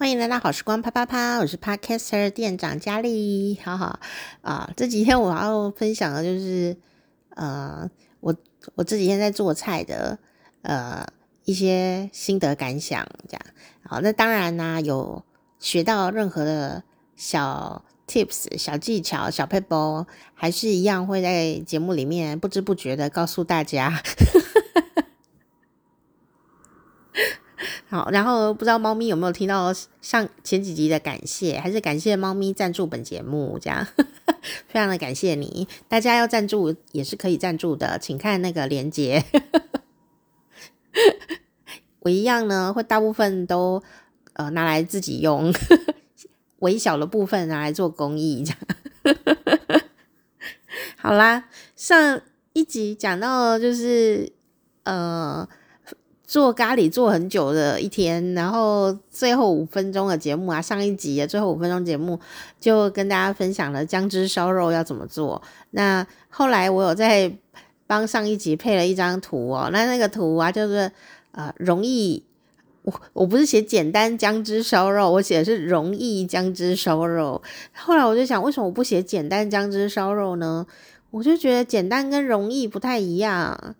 欢迎来到好时光啪啪啪，我是 Podcaster 店长佳丽，好好啊。这几天我要分享的就是，呃，我我这几天在做菜的，呃，一些心得感想，这样。好，那当然呢、有学到任何的小 tips、小技巧、小撇步，还是一样会在节目里面不知不觉的告诉大家。好，然后不知道猫咪有没有听到上前几集的感谢，还是感谢猫咪赞助本节目，这样 非常的感谢你。大家要赞助也是可以赞助的，请看那个链接。我一样呢，会大部分都呃拿来自己用，微小的部分拿来做公益，这样。好啦，上一集讲到就是呃。做咖喱做很久的一天，然后最后五分钟的节目啊，上一集的最后五分钟节目就跟大家分享了姜汁烧肉要怎么做。那后来我有在帮上一集配了一张图哦，那那个图啊就是呃容易，我我不是写简单姜汁烧肉，我写的是容易姜汁烧肉。后来我就想，为什么我不写简单姜汁烧肉呢？我就觉得简单跟容易不太一样。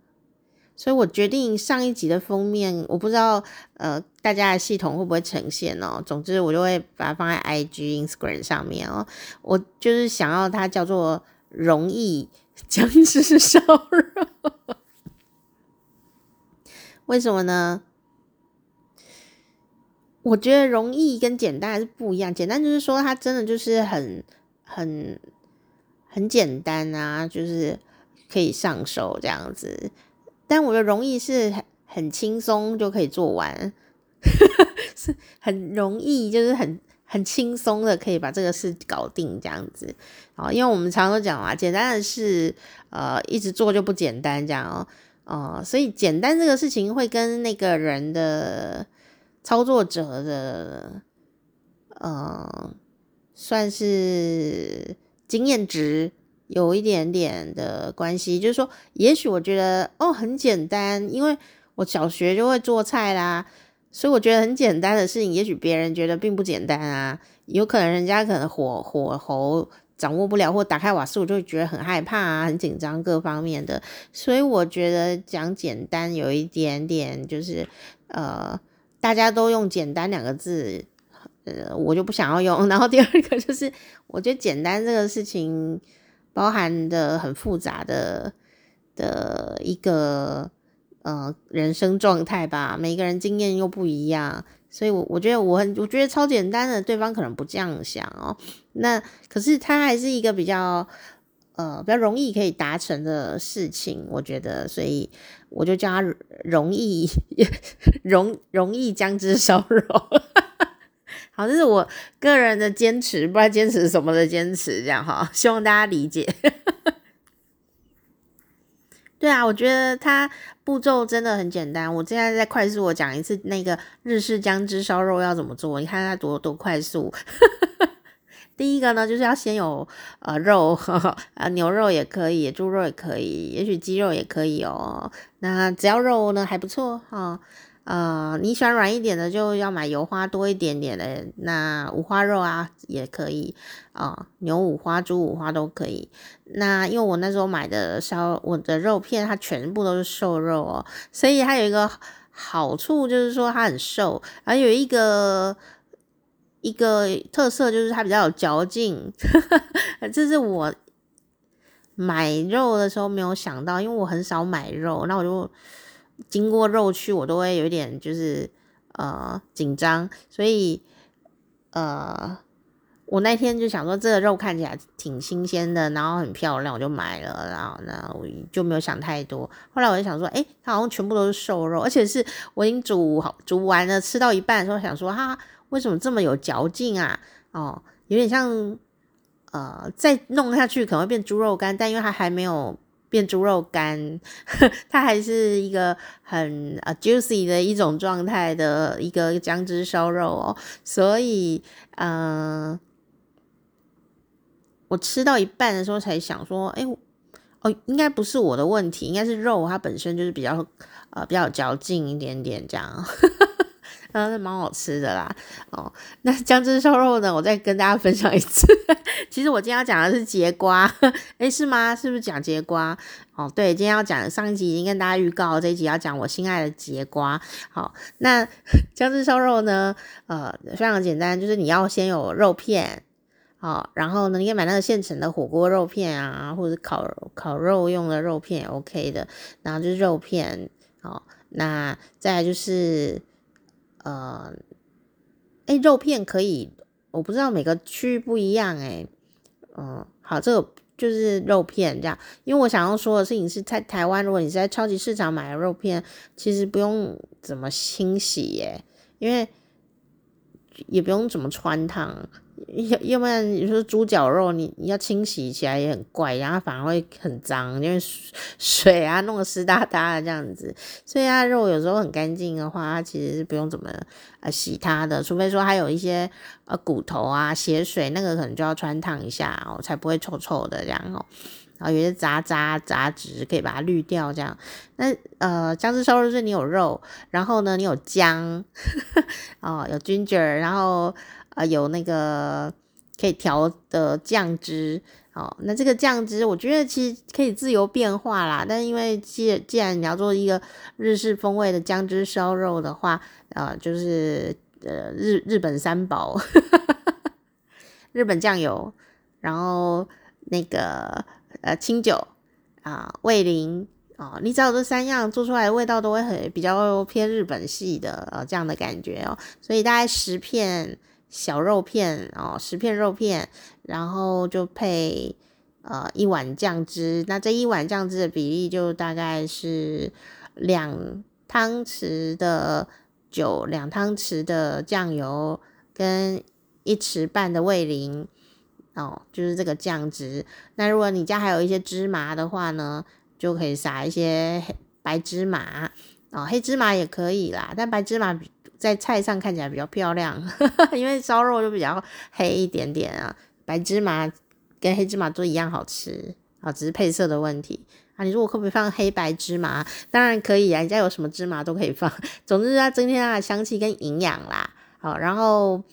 所以我决定上一集的封面，我不知道呃大家的系统会不会呈现哦。总之我就会把它放在 IG、Instagram 上面哦。我就是想要它叫做“容易僵尸烧肉”，为什么呢？我觉得容易跟简单还是不一样。简单就是说它真的就是很很很简单啊，就是可以上手这样子。但我的容易是很很轻松就可以做完，是很容易，就是很很轻松的可以把这个事搞定这样子。哦，因为我们常常都讲啊，简单的事，呃，一直做就不简单这样哦，哦，所以简单这个事情会跟那个人的操作者的，呃，算是经验值。有一点点的关系，就是说，也许我觉得哦很简单，因为我小学就会做菜啦，所以我觉得很简单的事情，也许别人觉得并不简单啊。有可能人家可能火火候掌握不了，或打开瓦斯我就会觉得很害怕啊，很紧张各方面的。所以我觉得讲简单有一点点就是呃，大家都用简单两个字，呃，我就不想要用。然后第二个就是，我觉得简单这个事情。包含的很复杂的的一个呃人生状态吧，每个人经验又不一样，所以我我觉得我很我觉得超简单的，对方可能不这样想哦。那可是他还是一个比较呃比较容易可以达成的事情，我觉得，所以我就叫他容易 容容易将之烧肉。好，这是我个人的坚持，不知道坚持什么的坚持，这样哈，希望大家理解。对啊，我觉得它步骤真的很简单。我现在再快速我讲一次那个日式姜汁烧肉要怎么做，你看它多多快速。第一个呢，就是要先有呃肉，啊牛肉也可以，猪肉也可以，也许鸡肉也可以哦。那只要肉呢还不错哈。呃，你喜欢软一点的，就要买油花多一点点的。那五花肉啊，也可以啊，牛五花、猪五花都可以。那因为我那时候买的烧我的肉片，它全部都是瘦肉哦，所以它有一个好处就是说它很瘦，还有一个一个特色就是它比较有嚼劲。这是我买肉的时候没有想到，因为我很少买肉，那我就。经过肉区，我都会有点就是呃紧张，所以呃我那天就想说这个肉看起来挺新鲜的，然后很漂亮，我就买了，然后呢我就没有想太多。后来我就想说，诶，它好像全部都是瘦肉，而且是我已经煮好煮完了，吃到一半的时候想说，哈，为什么这么有嚼劲啊？哦，有点像呃再弄下去可能会变猪肉干，但因为它还没有。变猪肉干，它还是一个很呃 juicy 的一种状态的一个姜汁烧肉哦，所以嗯、呃，我吃到一半的时候才想说，哎，哦，应该不是我的问题，应该是肉它本身就是比较呃比较有嚼劲一点点这样，嗯，是蛮好吃的啦。哦，那姜汁烧肉呢？我再跟大家分享一次。其实我今天要讲的是节瓜，诶，是吗？是不是讲节瓜？哦，对，今天要讲上一集已经跟大家预告，这一集要讲我心爱的节瓜。好，那 姜汁烧肉呢？呃，非常简单，就是你要先有肉片。好，然后呢，你可以买那个现成的火锅肉片啊，或者烤烤肉用的肉片也，OK 的。然后就是肉片，好，那再来就是，呃，哎，肉片可以，我不知道每个区域不一样，哎，嗯，好，这个就是肉片这样。因为我想要说的事情是在台湾，如果你在超级市场买的肉片，其实不用怎么清洗耶，因为也不用怎么汆烫。要要不然你说猪脚肉，你你要清洗起来也很怪，然后反而会很脏，因为水啊弄得湿哒哒的这样子。所以它肉有时候很干净的话，它其实是不用怎么呃洗它的，除非说还有一些呃骨头啊血水，那个可能就要汆烫一下哦，才不会臭臭的这样哦。然后有些杂渣杂质可以把它滤掉这样。那呃姜汁烧肉是你有肉，然后呢你有姜 哦有 ginger，然后。啊，有那个可以调的酱汁，哦，那这个酱汁我觉得其实可以自由变化啦。但因为既既然你要做一个日式风味的姜汁烧肉的话，呃，就是呃日日本三宝，日本酱油，然后那个呃清酒啊，味淋啊，你只要这三样做出来的味道都会很比较偏日本系的呃这样的感觉哦，所以大概十片。小肉片哦，十片肉片，然后就配呃一碗酱汁。那这一碗酱汁的比例就大概是两汤匙的酒，两汤匙的酱油，跟一匙半的味淋哦，就是这个酱汁。那如果你家还有一些芝麻的话呢，就可以撒一些黑白芝麻哦，黑芝麻也可以啦，但白芝麻。在菜上看起来比较漂亮，因为烧肉就比较黑一点点啊。白芝麻跟黑芝麻都一样好吃啊，只是配色的问题啊。你说我可不可以放黑白芝麻？当然可以啊，你家有什么芝麻都可以放。总之它增添它的香气跟营养啦。好，然后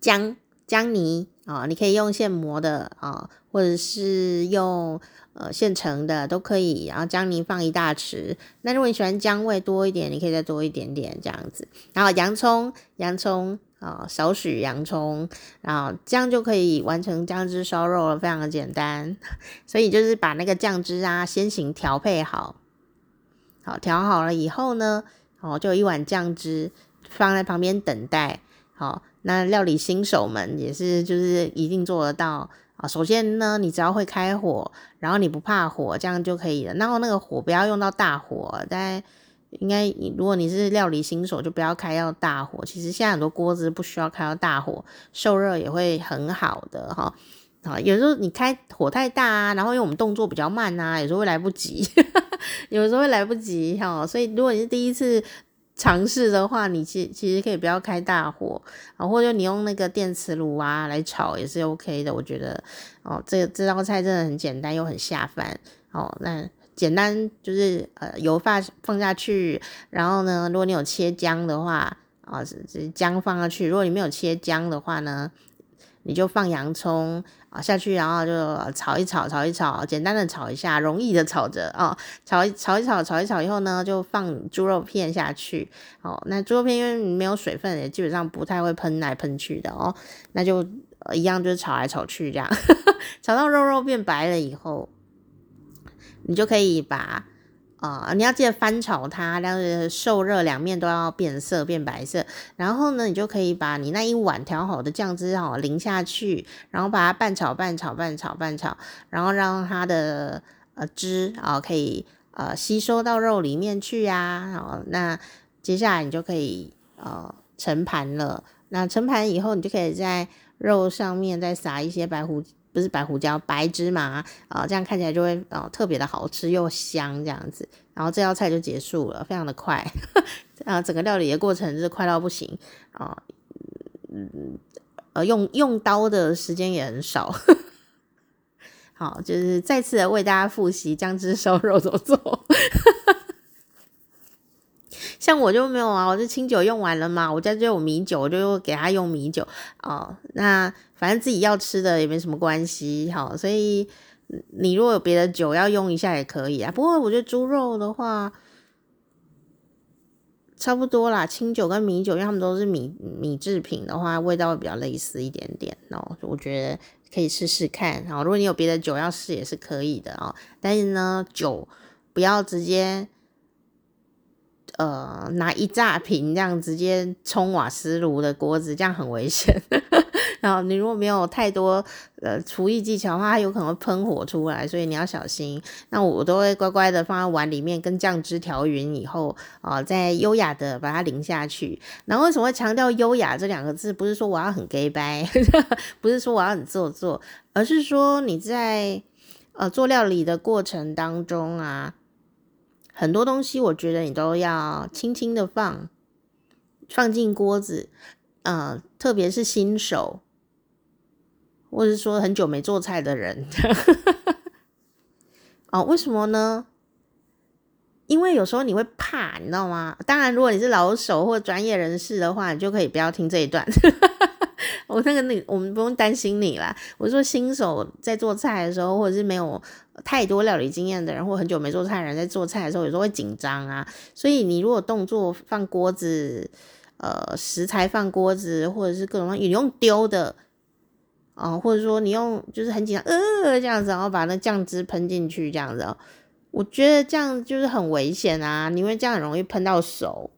姜姜泥啊，你可以用现磨的啊，或者是用。呃，现成的都可以，然后姜泥放一大匙。那如果你喜欢姜味多一点，你可以再多一点点这样子。然后洋葱，洋葱啊，少许洋葱，然后这样就可以完成姜汁烧肉了，非常的简单。所以就是把那个酱汁啊先行调配好，好调好了以后呢，哦，就一碗酱汁放在旁边等待。好，那料理新手们也是就是一定做得到。啊，首先呢，你只要会开火，然后你不怕火，这样就可以了。然后那个火不要用到大火，但应该如果你是料理新手，就不要开到大火。其实现在很多锅子不需要开到大火，受热也会很好的哈。啊，有时候你开火太大啊，然后因为我们动作比较慢啊，有时候会来不及，有时候会来不及哈。所以如果你是第一次，尝试的话，你其其实可以不要开大火啊，或者你用那个电磁炉啊来炒也是 OK 的。我觉得哦，这这道菜真的很简单又很下饭哦。那简单就是呃油放放下去，然后呢，如果你有切姜的话啊，是是姜放下去。如果你没有切姜的话呢，你就放洋葱啊下去，然后就炒一炒，炒一炒，简单的炒一下，容易的炒着啊，炒一炒一炒，炒一炒以后呢，就放猪肉片下去。哦，那猪肉片因为没有水分，也基本上不太会喷来喷去的哦。那就一样，就是炒来炒去这样，炒到肉肉变白了以后，你就可以把。啊、你要记得翻炒它，让受热两面都要变色变白色。然后呢，你就可以把你那一碗调好的酱汁哈淋下去，然后把它拌炒拌炒拌炒拌炒，然后让它的呃汁啊、可以呃吸收到肉里面去呀、啊。好，那接下来你就可以呃盛盘了。那盛盘以后，你就可以在肉上面再撒一些白胡。不是白胡椒，白芝麻啊、呃，这样看起来就会啊、特别的好吃又香这样子，然后这道菜就结束了，非常的快。啊、呃，整个料理的过程是快到不行啊，嗯呃用用刀的时间也很少，好，就是再次的为大家复习姜汁烧肉怎么做。像我就没有啊，我这清酒用完了嘛，我家就有米酒，我就给他用米酒哦。那反正自己要吃的也没什么关系，好，所以你如果有别的酒要用一下也可以啊。不过我觉得猪肉的话。差不多啦，清酒跟米酒，因为他们都是米米制品的话，味道会比较类似一点点哦。我觉得可以试试看。然后，如果你有别的酒要试，也是可以的哦。但是呢，酒不要直接呃拿一大瓶这样直接冲瓦斯炉的锅子，这样很危险。然后你如果没有太多呃厨艺技巧的话，它有可能喷火出来，所以你要小心。那我都会乖乖的放在碗里面，跟酱汁调匀以后，啊、呃，再优雅的把它淋下去。那为什么会强调优雅这两个字？不是说我要很假掰，不是说我要很做作，而是说你在呃做料理的过程当中啊，很多东西我觉得你都要轻轻的放，放进锅子，呃，特别是新手。或者是说很久没做菜的人，哦，为什么呢？因为有时候你会怕，你知道吗？当然，如果你是老手或专业人士的话，你就可以不要听这一段。我那个那，我们不用担心你啦。我说新手在做菜的时候，或者是没有太多料理经验的人，或很久没做菜的人在做菜的时候，有时候会紧张啊。所以你如果动作放锅子，呃，食材放锅子，或者是各种你用丢的。啊，或者说你用就是很紧张，呃，这样子，然后把那酱汁喷进去，这样子，我觉得这样就是很危险啊！因为这样很容易喷到手，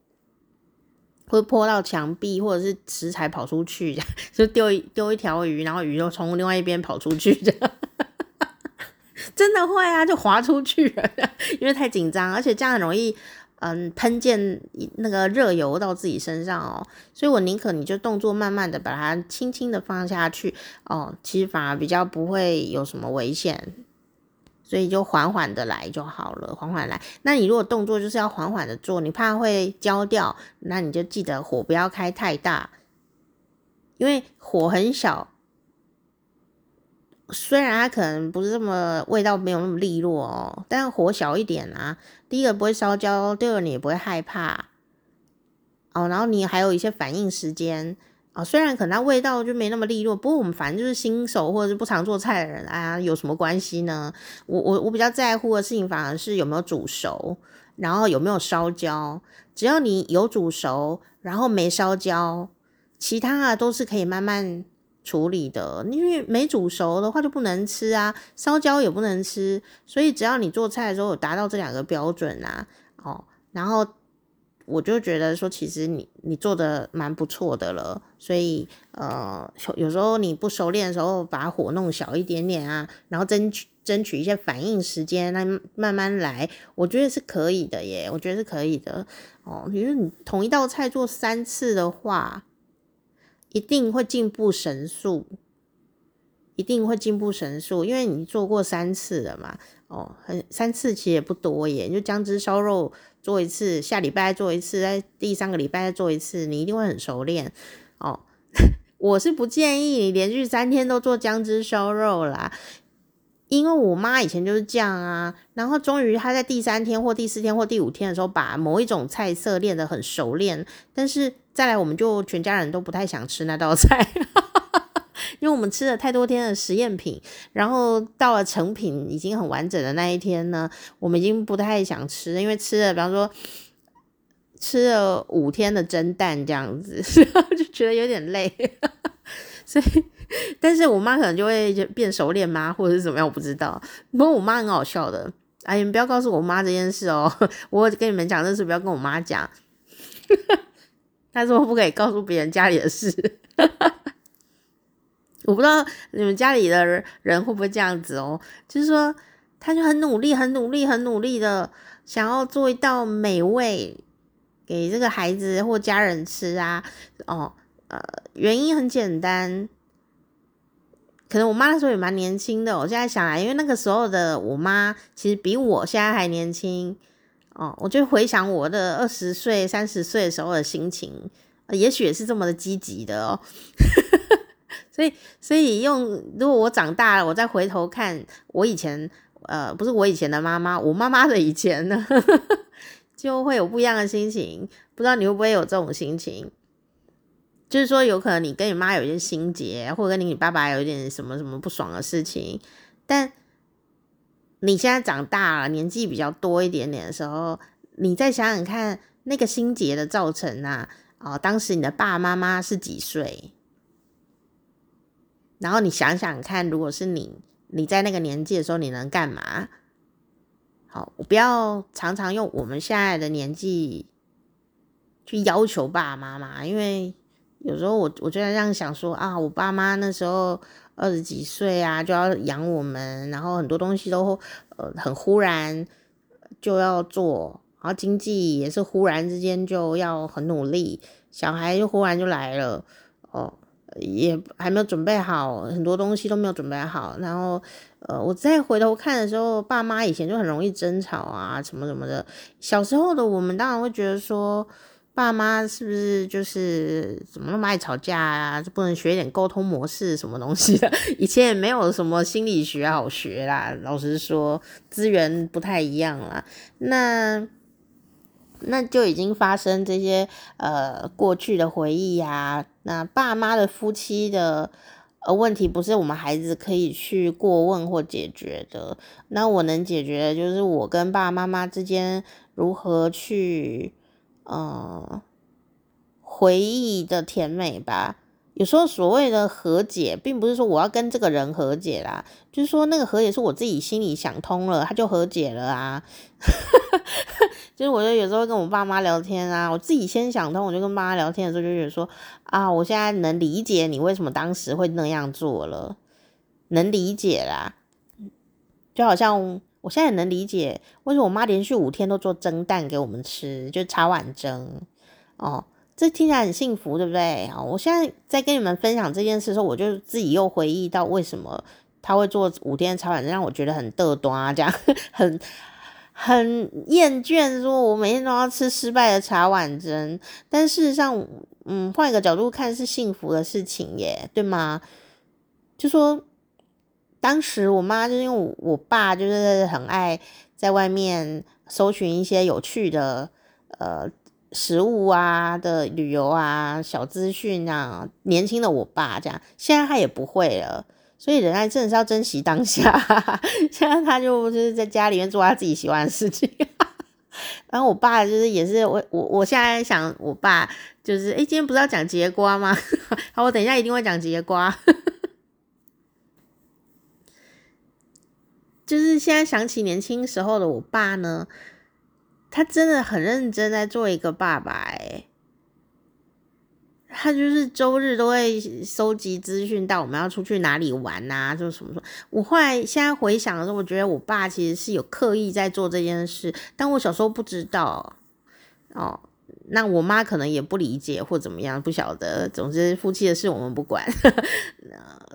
会泼到墙壁，或者是食材跑出去，就丢一丢一条鱼，然后鱼就从另外一边跑出去，这样真的会啊，就滑出去了，因为太紧张，而且这样很容易。嗯，喷溅那个热油到自己身上哦，所以我宁可你就动作慢慢的把它轻轻的放下去哦，其实反而比较不会有什么危险，所以就缓缓的来就好了，缓缓来。那你如果动作就是要缓缓的做，你怕会焦掉，那你就记得火不要开太大，因为火很小。虽然它可能不是这么味道没有那么利落哦，但火小一点啊，第一个不会烧焦，第二个你也不会害怕哦。然后你还有一些反应时间啊、哦，虽然可能它味道就没那么利落，不过我们反正就是新手或者是不常做菜的人，哎呀，有什么关系呢？我我我比较在乎的事情反而是有没有煮熟，然后有没有烧焦。只要你有煮熟，然后没烧焦，其他啊都是可以慢慢。处理的，因为没煮熟的话就不能吃啊，烧焦也不能吃，所以只要你做菜的时候有达到这两个标准啊，哦，然后我就觉得说，其实你你做的蛮不错的了，所以呃，有时候你不熟练的时候，把火弄小一点点啊，然后争取争取一些反应时间，那慢慢来，我觉得是可以的耶，我觉得是可以的哦，因为你同一道菜做三次的话。一定会进步神速，一定会进步神速，因为你做过三次了嘛。哦，很三次其实也不多耶，就姜汁烧肉做一次，下礼拜做一次，在第三个礼拜再做一次，你一定会很熟练。哦，我是不建议你连续三天都做姜汁烧肉啦。因为我妈以前就是这样啊，然后终于她在第三天或第四天或第五天的时候，把某一种菜色练得很熟练，但是再来我们就全家人都不太想吃那道菜，因为我们吃了太多天的实验品，然后到了成品已经很完整的那一天呢，我们已经不太想吃，因为吃了，比方说吃了五天的蒸蛋这样子，就觉得有点累，所以。但是我妈可能就会就变熟练吗，或者是怎么样，我不知道。不过我妈很好笑的，哎，你们不要告诉我妈这件事哦。我跟你们讲这事，不要跟我妈讲。她说不可以告诉别人家里的事。我不知道你们家里的人会不会这样子哦。就是说，她就很努力、很努力、很努力的想要做一道美味给这个孩子或家人吃啊。哦，呃，原因很简单。可能我妈那时候也蛮年轻的，我现在想来，因为那个时候的我妈其实比我现在还年轻哦。我就回想我的二十岁、三十岁的时候的心情，也许也是这么的积极的哦。所以，所以用如果我长大了，我再回头看我以前，呃，不是我以前的妈妈，我妈妈的以前呢，就会有不一样的心情。不知道你会不会有这种心情？就是说，有可能你跟你妈有一些心结，或者跟你爸爸有一点什么什么不爽的事情，但你现在长大了，年纪比较多一点点的时候，你再想想看，那个心结的造成啊，哦，当时你的爸爸妈妈是几岁？然后你想想看，如果是你，你在那个年纪的时候，你能干嘛？好，我不要常常用我们现在的年纪去要求爸爸妈妈，因为有时候我我就在这样想说啊，我爸妈那时候二十几岁啊，就要养我们，然后很多东西都呃很忽然就要做，然后经济也是忽然之间就要很努力，小孩就忽然就来了哦。也还没有准备好，很多东西都没有准备好。然后，呃，我再回头看的时候，爸妈以前就很容易争吵啊，什么什么的。小时候的我们当然会觉得说，爸妈是不是就是怎么那么爱吵架啊？就不能学一点沟通模式什么东西的？以前也没有什么心理学好学啦，老实说，资源不太一样啦。那。那就已经发生这些呃过去的回忆呀、那爸妈的夫妻的呃问题，不是我们孩子可以去过问或解决的。那我能解决的就是我跟爸爸妈妈之间如何去呃回忆的甜美吧。有时候所谓的和解，并不是说我要跟这个人和解啦，就是说那个和解是我自己心里想通了，他就和解了啊。就是我就有时候跟我爸妈聊天啊，我自己先想通，我就跟爸妈聊天的时候就觉得说啊，我现在能理解你为什么当时会那样做了，能理解啦。就好像我现在也能理解为什么我妈连续五天都做蒸蛋给我们吃，就茶碗蒸哦。这听起来很幸福，对不对？啊，我现在在跟你们分享这件事的时候，我就自己又回忆到为什么他会做五天的茶碗蒸，让我觉得很嘚端，这样很很厌倦，说我每天都要吃失败的茶碗蒸。但事实上，嗯，换一个角度看是幸福的事情耶，对吗？就说当时我妈就是因为我爸就是很爱在外面搜寻一些有趣的，呃。食物啊的旅游啊小资讯啊，年轻的我爸这样，现在他也不会了，所以人家真的是要珍惜当下。现在他就就是在家里面做他自己喜欢的事情。然后我爸就是也是我我我现在想我爸就是诶，今天不是要讲节瓜吗？好，我等一下一定会讲节瓜。就是现在想起年轻时候的我爸呢。他真的很认真在做一个爸爸诶，他就是周日都会收集资讯，到我们要出去哪里玩呐、啊，就是什么什么。我后来现在回想的时候，我觉得我爸其实是有刻意在做这件事，但我小时候不知道哦。那我妈可能也不理解或怎么样，不晓得。总之，夫妻的事我们不管。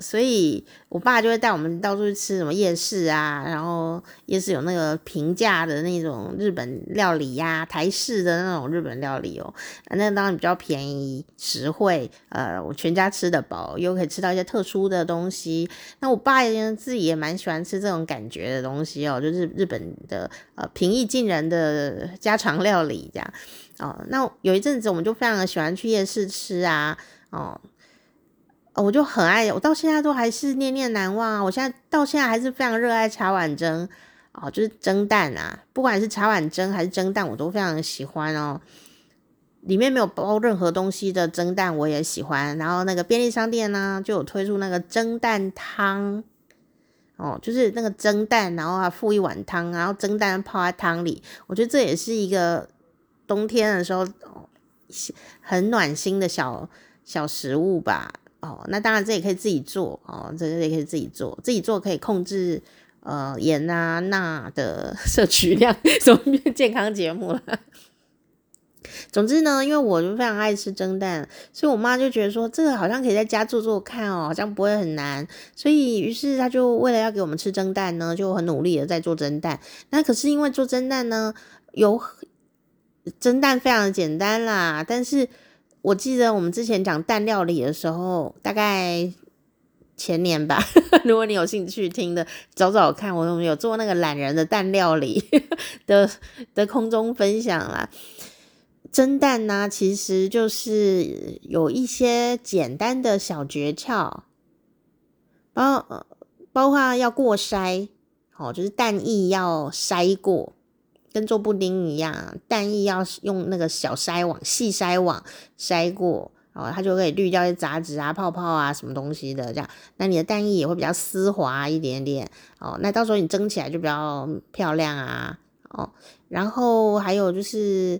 所以，我爸就会带我们到处去吃什么夜市啊，然后夜市有那个平价的那种日本料理呀、台式的那种日本料理哦，那当然比较便宜实惠。呃，我全家吃得饱，又可以吃到一些特殊的东西。那我爸自己也蛮喜欢吃这种感觉的东西哦，就是日本的呃平易近人的家常料理这样。哦，那有一阵子我们就非常的喜欢去夜市吃啊，哦，我就很爱，我到现在都还是念念难忘啊。我现在到现在还是非常热爱茶碗蒸，哦，就是蒸蛋啊，不管是茶碗蒸还是蒸蛋，我都非常喜欢哦。里面没有包任何东西的蒸蛋我也喜欢。然后那个便利商店呢，就有推出那个蒸蛋汤，哦，就是那个蒸蛋，然后还附一碗汤，然后蒸蛋泡在汤里，我觉得这也是一个。冬天的时候，很暖心的小小食物吧。哦，那当然这也可以自己做哦，这个也可以自己做，自己做可以控制呃盐啊钠的摄取量，怎么变健康节目了？总之呢，因为我就非常爱吃蒸蛋，所以我妈就觉得说这个好像可以在家做做看哦，好像不会很难，所以于是她就为了要给我们吃蒸蛋呢，就很努力的在做蒸蛋。那可是因为做蒸蛋呢，有。蒸蛋非常的简单啦，但是我记得我们之前讲蛋料理的时候，大概前年吧，如果你有兴趣听的，找找看，我有做那个懒人的蛋料理 的的空中分享啦。蒸蛋呢、其实就是有一些简单的小诀窍，包包括要过筛，好，就是蛋液要筛过，跟做布丁一样，蛋液要用那个小筛网、细筛网筛过。哦，它就可以滤掉一些杂质啊、泡泡啊、什么东西的，这样，那你的蛋液也会比较丝滑一点点。哦，那到时候你蒸起来就比较漂亮啊。哦，然后还有就是，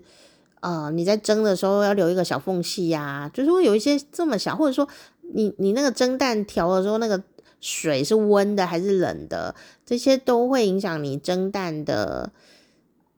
呃，你在蒸的时候要留一个小缝隙呀、啊，就是会有一些这么小，或者说你你那个蒸蛋调的时候，那个水是温的还是冷的，这些都会影响你蒸蛋的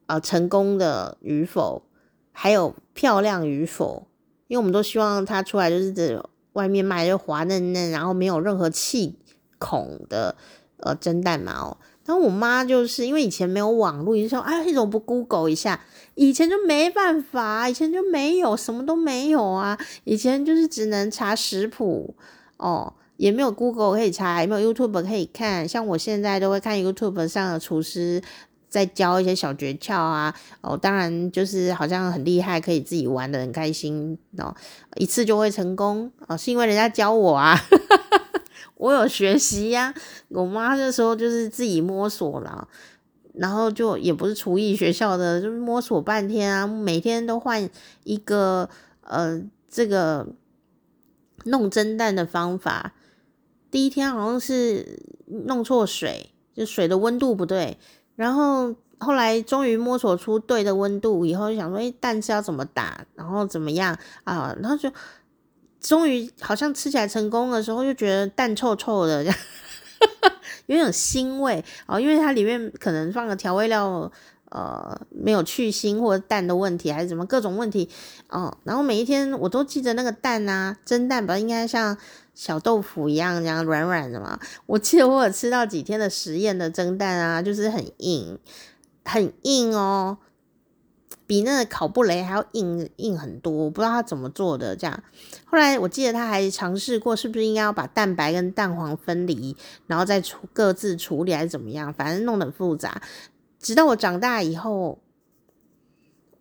呃成功的与否，还有漂亮与否。因为我们都希望它出来就是这外面卖就滑嫩嫩，然后没有任何气孔的呃蒸蛋嘛哦。然后我妈就是因为以前没有网络，就说哎，你怎么不 Google 一下？以前就没办法，以前就没有什么都没有啊。以前就是只能查食谱哦，也没有 Google 可以查，也没有 YouTube 可以看。像我现在都会看 YouTube 上的厨师。再教一些小诀窍啊，哦，当然就是好像很厉害，可以自己玩得很开心哦，一次就会成功哦，是因为人家教我啊，我有学习呀、我妈那时候就是自己摸索了，然后就也不是厨艺学校的，就是摸索半天啊，每天都换一个呃这个弄蒸蛋的方法。第一天好像是弄错水，就水的温度不对。然后后来终于摸索出对的温度以后，就想说，哎，蛋是要怎么打，然后怎么样啊？然后就终于好像吃起来成功的时候，就觉得蛋臭臭的，这 样有点腥味哦，因为它里面可能放个调味料，呃，没有去腥或者蛋的问题，还是什么各种问题哦。然后每一天我都记得那个蛋啊，蒸蛋吧，应该像。小豆腐一样，这样软软的嘛。我记得我有吃到几天的实验的蒸蛋啊，就是很硬，很硬哦，比那个烤布雷还要硬硬很多。我不知道他怎么做的这样。后来我记得他还尝试过，是不是应该要把蛋白跟蛋黄分离，然后再处各自处理还是怎么样？反正弄得很复杂。直到我长大以后，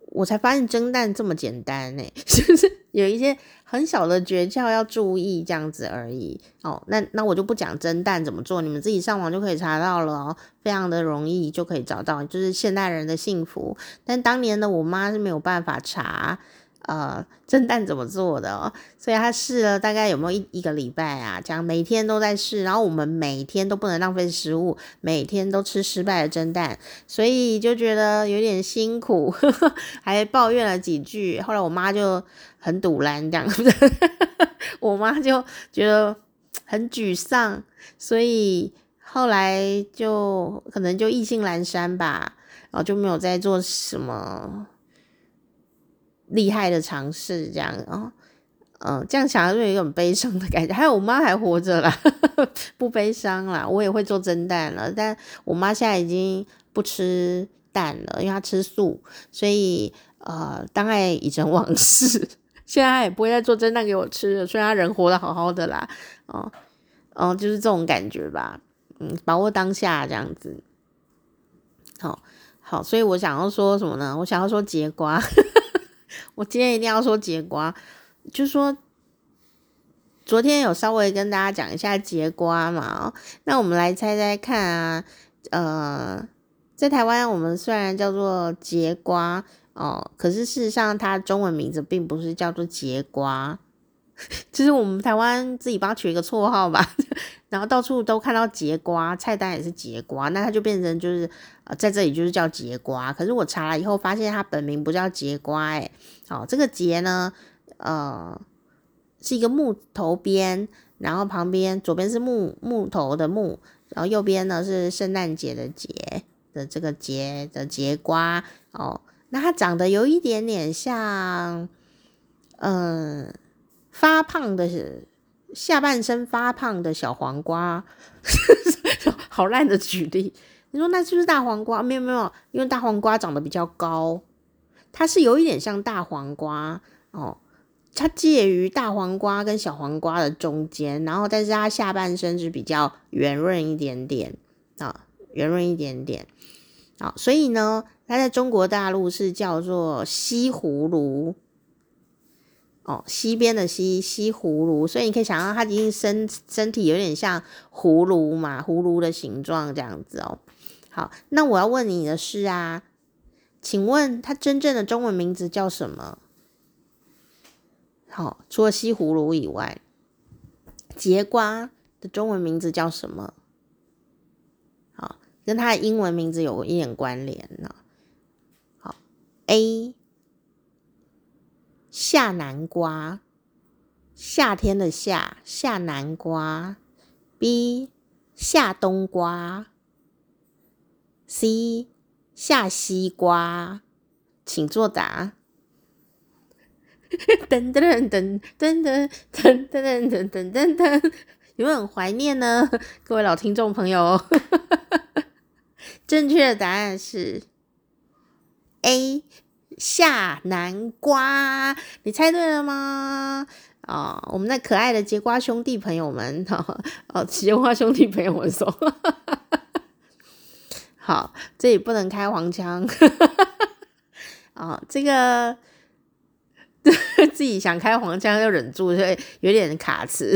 我才发现蒸蛋这么简单呢，就是有一些。很小的诀窍要注意，这样子而已哦。那那我就不讲蒸蛋怎么做，你们自己上网就可以查到了哦，非常的容易就可以找到，就是现代人的幸福。但当年的我妈是没有办法查。呃，蒸蛋怎么做的哦？所以他试了大概有没有一一个礼拜啊？这样每天都在试，然后我们每天都不能浪费食物，每天都吃失败的蒸蛋，所以就觉得有点辛苦，呵 呵还抱怨了几句。后来我妈就很赌烂这样子，我妈就觉得很沮丧，所以后来就可能就意兴阑珊吧，然后就没有再做什么。厉害的尝试，这样哦，嗯，这样想就有一种悲伤的感觉。还有我妈还活着啦，不悲伤啦。我也会做蒸蛋了，但我妈现在已经不吃蛋了，因为她吃素，所以呃，当爱已成往事。现在他也不会再做蒸蛋给我吃了，虽然他人活得好好的啦，哦，哦，就是这种感觉吧，嗯，把握当下这样子。好，好，所以我想要说什么呢？我想要说节瓜。我今天一定要说节瓜，就说昨天有稍微跟大家讲一下节瓜嘛，那我们来猜猜看啊，呃，在台湾我们虽然叫做节瓜哦，可是事实上它中文名字并不是叫做节瓜。就是我们台湾自己帮他取一个绰号吧，然后到处都看到节瓜，菜单也是节瓜，那它就变成就是呃在这里就是叫节瓜。可是我查了以后发现它本名不叫节瓜，诶，好，这个节呢，呃，是一个木头边，然后旁边左边是木木头的木，然后右边呢是圣诞节的节的这个节的节瓜哦，那它长得有一点点像，嗯。发胖的下半身发胖的小黄瓜，好烂的举例。你说那是不是大黄瓜？没有没有，因为大黄瓜长得比较高，它是有一点像大黄瓜哦，它介于大黄瓜跟小黄瓜的中间，然后但是它下半身是比较圆润一点点啊，圆润一点点。啊，所以呢，它在中国大陆是叫做西葫芦。哦，西边的西西葫芦，所以你可以想象它一定身身体有点像葫芦嘛，葫芦的形状这样子哦。好，那我要问你的是啊，请问它真正的中文名字叫什么？好，除了西葫芦以外，节瓜的中文名字叫什么？好，跟它的英文名字有一点关联呢。，A。夏南瓜，夏天的夏，夏南瓜。B 夏冬瓜。C 夏西瓜，请作答。噔噔噔噔噔噔噔噔噔噔噔，有没有很怀念呢？各位老听众朋友，正确的答案是 A。夏南瓜，你猜对了吗？哦，我们那可爱的櫛瓜兄弟朋友们，哦，哦櫛瓜兄弟朋友们说，好，这里不能开黄腔，啊、哦，这个 自己想开黄腔就忍住，所以有点卡词。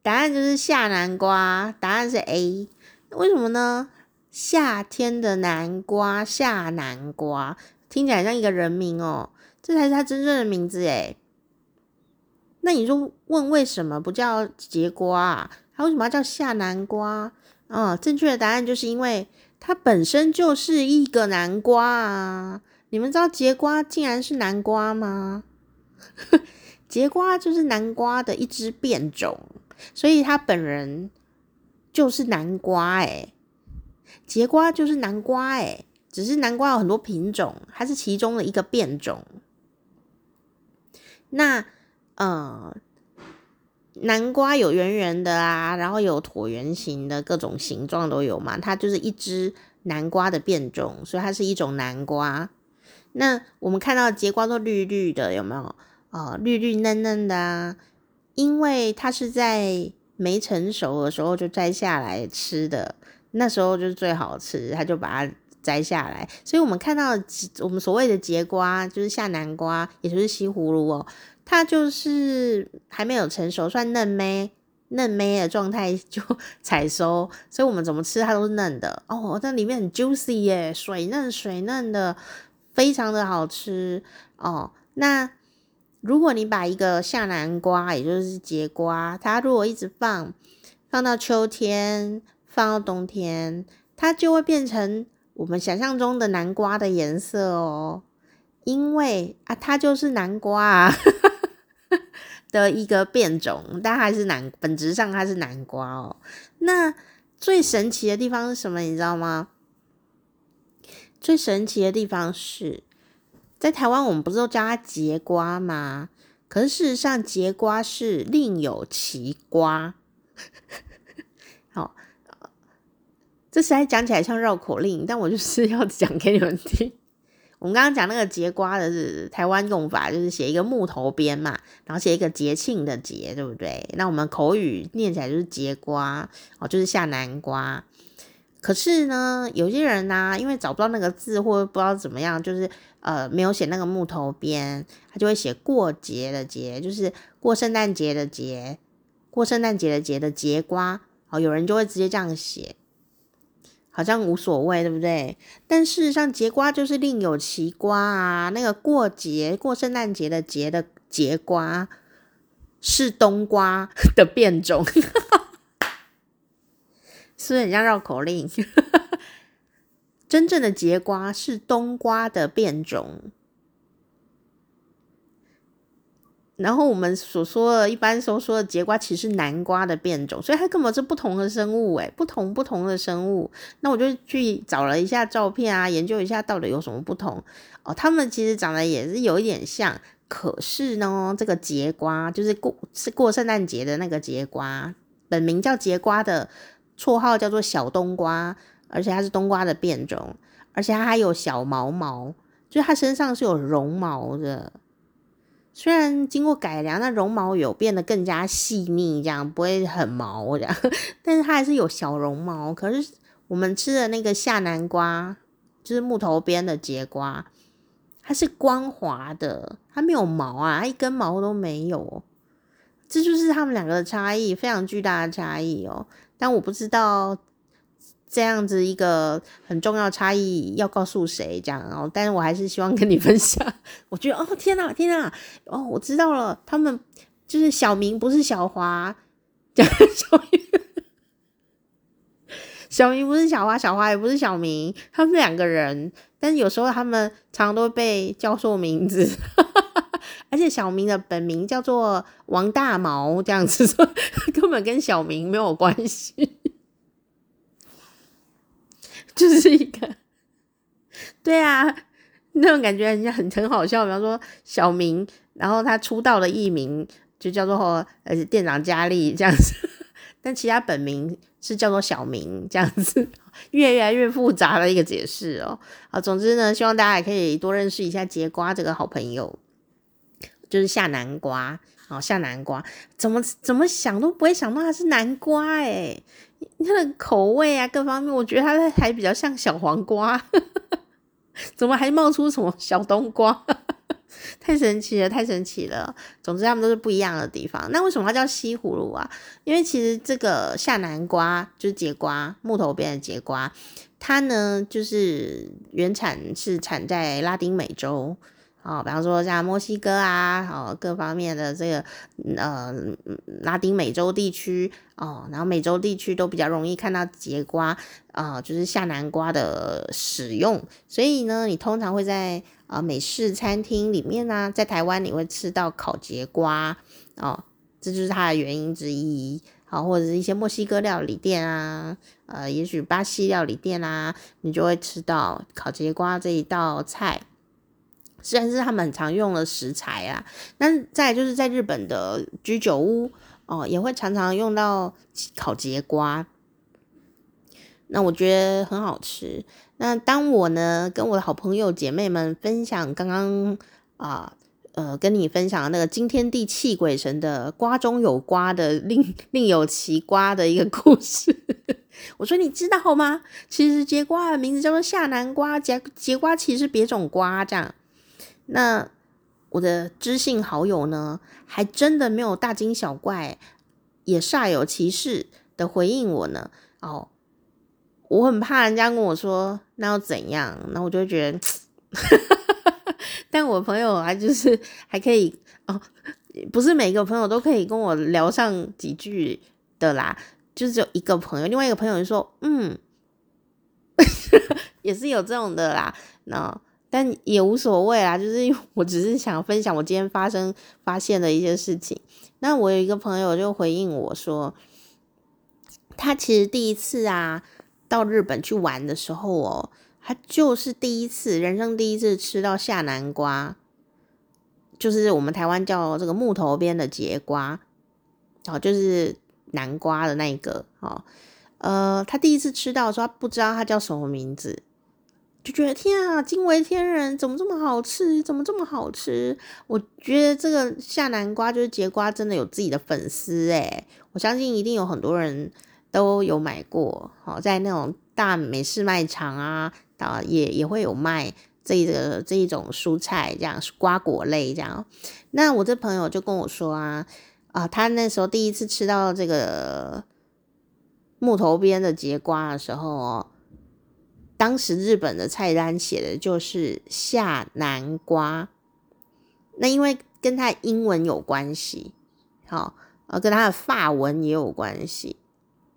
答案就是夏南瓜，答案是 A，为什么呢？夏天的南瓜，夏南瓜。听起来像一个人名哦，这才是他真正的名字诶。那你就问为什么不叫节瓜啊？他为什么要叫夏南瓜？嗯，正确的答案就是因为它本身就是一个南瓜啊！你们知道节瓜竟然是南瓜吗？节瓜就是南瓜的一只变种，所以它本人就是南瓜诶。节瓜就是南瓜诶。只是南瓜有很多品种，它是其中的一个变种。那呃，南瓜有圆圆的啊，然后有椭圆形的各种形状都有嘛。它就是一只南瓜的变种，所以它是一种南瓜。那我们看到节瓜都绿绿的，有没有？哦，绿绿嫩嫩的啊，因为它是在没成熟的时候就摘下来吃的，那时候就是最好吃，它就把它。摘下来，所以我们看到我们所谓的节瓜，就是夏南瓜，也就是西葫芦哦，它就是还没有成熟，算嫩咩嫩咩的状态就 采收，所以我们怎么吃它都是嫩的哦，但里面很 juicy 耶，水嫩水嫩的，非常的好吃哦。那如果你把一个夏南瓜，也就是节瓜，它如果一直放放到秋天，放到冬天，它就会变成。我们想象中的南瓜的颜色哦，因为啊，它就是南瓜啊 的一个变种，但还是南，本质上它是南瓜哦。那最神奇的地方是什么？你知道吗？最神奇的地方是在台湾，我们不是都叫它节瓜吗？可是事实上，节瓜是另有其瓜。好。这实在讲起来像绕口令，但我就是 要讲给你们听。我们刚刚讲那个节瓜的是台湾用法，就是写一个木头边嘛，然后写一个节庆的节，对不对？那我们口语念起来就是节瓜哦，就是下南瓜。可是呢，有些人呢、因为找不到那个字，或者不知道怎么样，就是呃没有写那个木头边，他就会写过节的节，就是过圣诞节的节，过圣诞节的节的节瓜。哦，有人就会直接这样写。好像无所谓，对不对？但事实上，节瓜就是另有其瓜啊。那个过节、过圣诞节的节的节瓜是冬瓜的变种，是不是很像绕口令？真正的节瓜是冬瓜的变种。然后我们所说的，一般所说的櫛瓜，其实是南瓜的变种，所以它根本是不同的生物，诶，不同不同的生物。那我就去找了一下照片啊，研究一下到底有什么不同哦。它们其实长得也是有一点像，可是呢，这个櫛瓜就是过是过圣诞节的那个节瓜，本名叫櫛瓜的绰号叫做小冬瓜，而且它是冬瓜的变种，而且它还有小毛毛，就是它身上是有绒毛的。虽然经过改良，那绒毛有变得更加细腻，这样不会很毛这样，但是它还是有小绒毛。可是我们吃的那个夏南瓜，就是木头边的节瓜，它是光滑的，它没有毛啊，它一根毛都没有。这就是他们两个的差异，非常巨大的差异哦。但我不知道这样子一个很重要差异要告诉谁这样哦。但是我还是希望跟你分享。我觉得哦，天哪，天哪，哦，我知道了，他们就是小明不是小华，讲小明，小明不是小华，小华也不是小明，他们两个人，但是有时候他们常常都被叫错名字。而且小明的本名叫做王大毛，这样子说 根本跟小明没有关系，就是一个，对啊，那种感觉人家很很好笑。比方说小明，然后他出道的艺名就叫做呃店长佳丽这样子，但其他本名是叫做小明这样子，越来越复杂的一个解释哦。啊，总之呢，希望大家也可以多认识一下櫛瓜这个好朋友。就是夏南瓜，哦，夏南瓜怎么怎么想都不会想到它是南瓜哎，它的口味啊，各方面，我觉得它还比较像小黄瓜，怎么还冒出什么小冬瓜？太神奇了，太神奇了。总之，它们都是不一样的地方。那为什么它叫西葫芦啊？因为其实这个夏南瓜就是节瓜，木头边的节瓜，它呢就是原产是产在拉丁美洲。哦，比方说像墨西哥啊，哦，各方面的这个呃拉丁美洲地区哦，然后美洲地区都比较容易看到节瓜啊，就是下南瓜的使用，所以呢，你通常会在，呃，美式餐厅里面呢，啊，在台湾你会吃到烤节瓜哦，这就是它的原因之一。好，或者是一些墨西哥料理店啊，呃，也许巴西料理店啊，你就会吃到烤节瓜这一道菜。虽然是他们很常用的食材啊，但再就是在日本的居酒屋哦，也会常常用到烤节瓜。那我觉得很好吃。那当我呢跟我的好朋友姐妹们分享刚刚啊呃跟你分享那个惊天地泣鬼神的瓜中有瓜的另 另有其瓜的一个故事，我说你知道吗？其实节瓜的名字叫做夏南瓜，节节瓜其实是别种瓜这样。那我的知性好友呢，还真的没有大惊小怪，也煞有其事的回应我呢。哦，我很怕人家跟我说那又怎样，那我就会觉得，但我朋友还就是还可以哦，不是每个朋友都可以跟我聊上几句的啦，就只有一个朋友，另外一个朋友就说，嗯，也是有这种的啦，那。但也无所谓啦，就是因为我只是想分享我今天发生发现的一些事情。那我有一个朋友就回应我说，他其实第一次啊到日本去玩的时候哦，他就是第一次，人生第一次吃到夏南瓜，就是我们台湾叫这个木头边的节瓜，哦，就是南瓜的那一个哦，呃，他第一次吃到的时候，他不知道他叫什么名字。就觉得天啊，惊为天人，怎么这么好吃？怎么这么好吃？我觉得这个夏南瓜就是节瓜，真的有自己的粉丝诶，我相信一定有很多人都有买过，好，在那种大美式卖场啊，啊也也会有卖这个这一种蔬菜，这样瓜果类这样。那我这朋友就跟我说啊，啊，他那时候第一次吃到这个木头边的櫛瓜的时候哦。当时日本的菜单写的就是夏南瓜，那因为跟他英文有关系，好，呃，跟他的法文也有关系，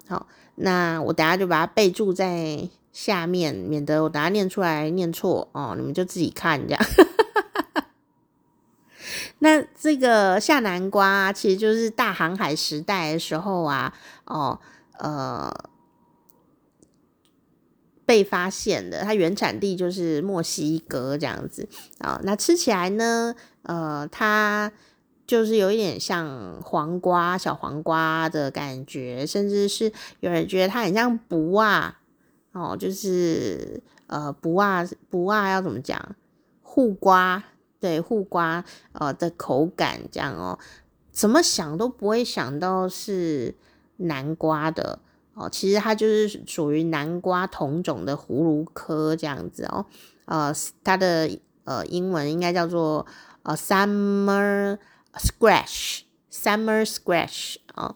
好，那我等下就把它备注在下面，免得我等下念出来念错哦，你们就自己看这样。那这个夏南瓜其实就是大航海时代的时候啊，哦，呃。被发现的，它原产地就是墨西哥这样子啊。那吃起来呢，呃，它就是有一点像黄瓜、小黄瓜的感觉，甚至是有人觉得它很像卜啊，哦，就是呃卜啊卜啊要怎么讲？护瓜，对，护瓜呃的口感这样哦，怎么想都不会想到是南瓜的哦，其实它就是属于南瓜同种的葫芦科这样子哦，呃，它的呃英文应该叫做呃 summer squash，summer squash 哦，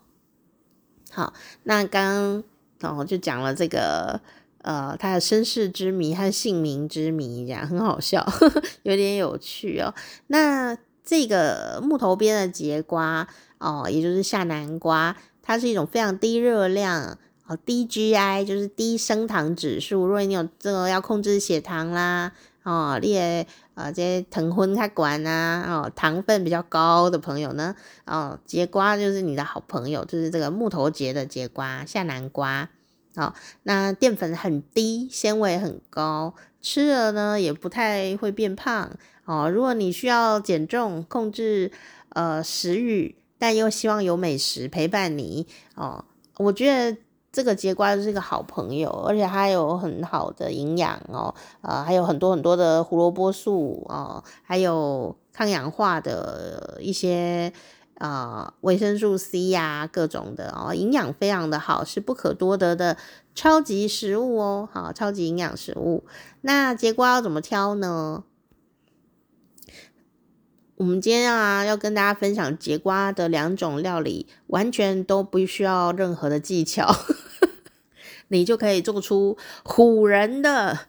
好，那刚刚哦就讲了这个。呃，他的身世之谜和姓名之谜，这样很好笑，呵呵，有点有趣哦。那这个木头边的节瓜哦，也就是夏南瓜，它是一种非常低热量哦，低 GI，就是低升糖指数。如果你有这个要控制血糖啦，哦，列呃这些糖分太高啊，哦，糖分比较高的朋友呢，哦，节瓜就是你的好朋友，就是这个木头节的节瓜，下南瓜。哦，那淀粉很低，纤维很高，吃了呢也不太会变胖哦。如果你需要减重、控制呃食欲，但又希望有美食陪伴你哦，我觉得这个节瓜就是一个好朋友，而且它有很好的营养哦，呃，还有很多很多的胡萝卜素哦，还有抗氧化的一些。啊，维生素 C 呀、各种的哦，营养非常的好，是不可多得的超级食物哦。好，超级营养食物。那节瓜要怎么挑呢？我们今天啊，要跟大家分享节瓜的两种料理，完全都不需要任何的技巧，你就可以做出唬人的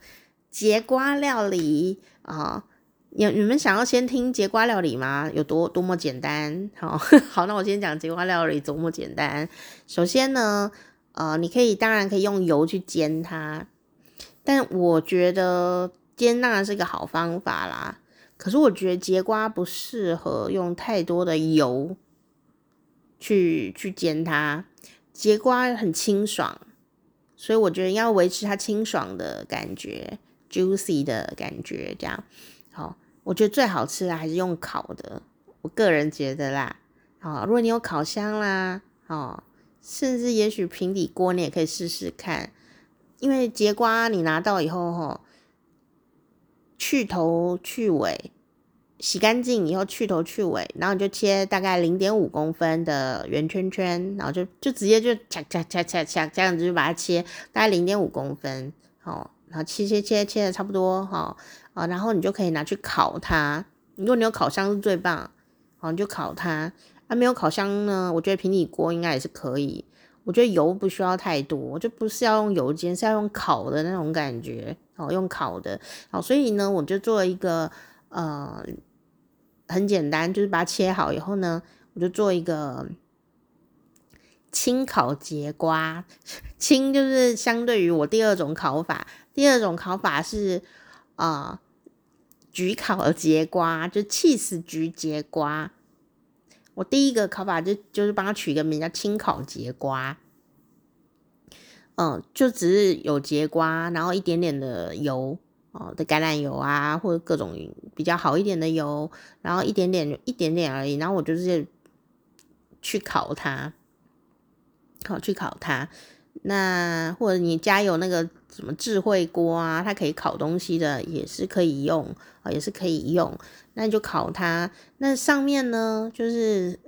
节瓜料理啊。你你们想要先听节瓜料理吗？有多多么简单？好，好，那我先讲节瓜料理多么简单。首先呢，呃，你可以当然可以用油去煎它，但我觉得煎当然是一个好方法啦。可是我觉得节瓜不适合用太多的油去去煎它，节瓜很清爽，所以我觉得要维持它清爽的感觉，juicy 的感觉，这样。好，我觉得最好吃的还是用烤的，我个人觉得啦。好，如果你有烤箱啦，哦，甚至也许平底锅你也可以试试看，因为节瓜你拿到以后，哈，去头去尾，洗干净以后去头去尾，然后你就切大概零点五公分的圆圈圈，然后就就直接就恰恰恰恰恰这样子就把它切大概零点五公分，好。然后切切切切的差不多哈啊，然后你就可以拿去烤它。如果你有烤箱是最棒，好，你就烤它。啊，没有烤箱呢，我觉得平底锅应该也是可以。我觉得油不需要太多，就不是要用油煎，是要用烤的那种感觉哦，用烤的。好，所以呢，我就做了一个呃很简单，就是把它切好以后呢，我就做一个。清烤节瓜，轻就是相对于我第二种烤法。第二种烤法是啊，焗、烤的节瓜，就气死焗节瓜。我第一个烤法就就是帮它取一个名叫清烤节瓜。嗯、就只是有节瓜，然后一点点的油哦、的橄榄油啊，或者各种比较好一点的油，然后一点点一点点而已。然后我就是去烤它。好，去烤它，那或者你家有那个什么智慧锅啊，它可以烤东西的，也是可以用啊，也是可以用。那你就烤它，那上面呢就是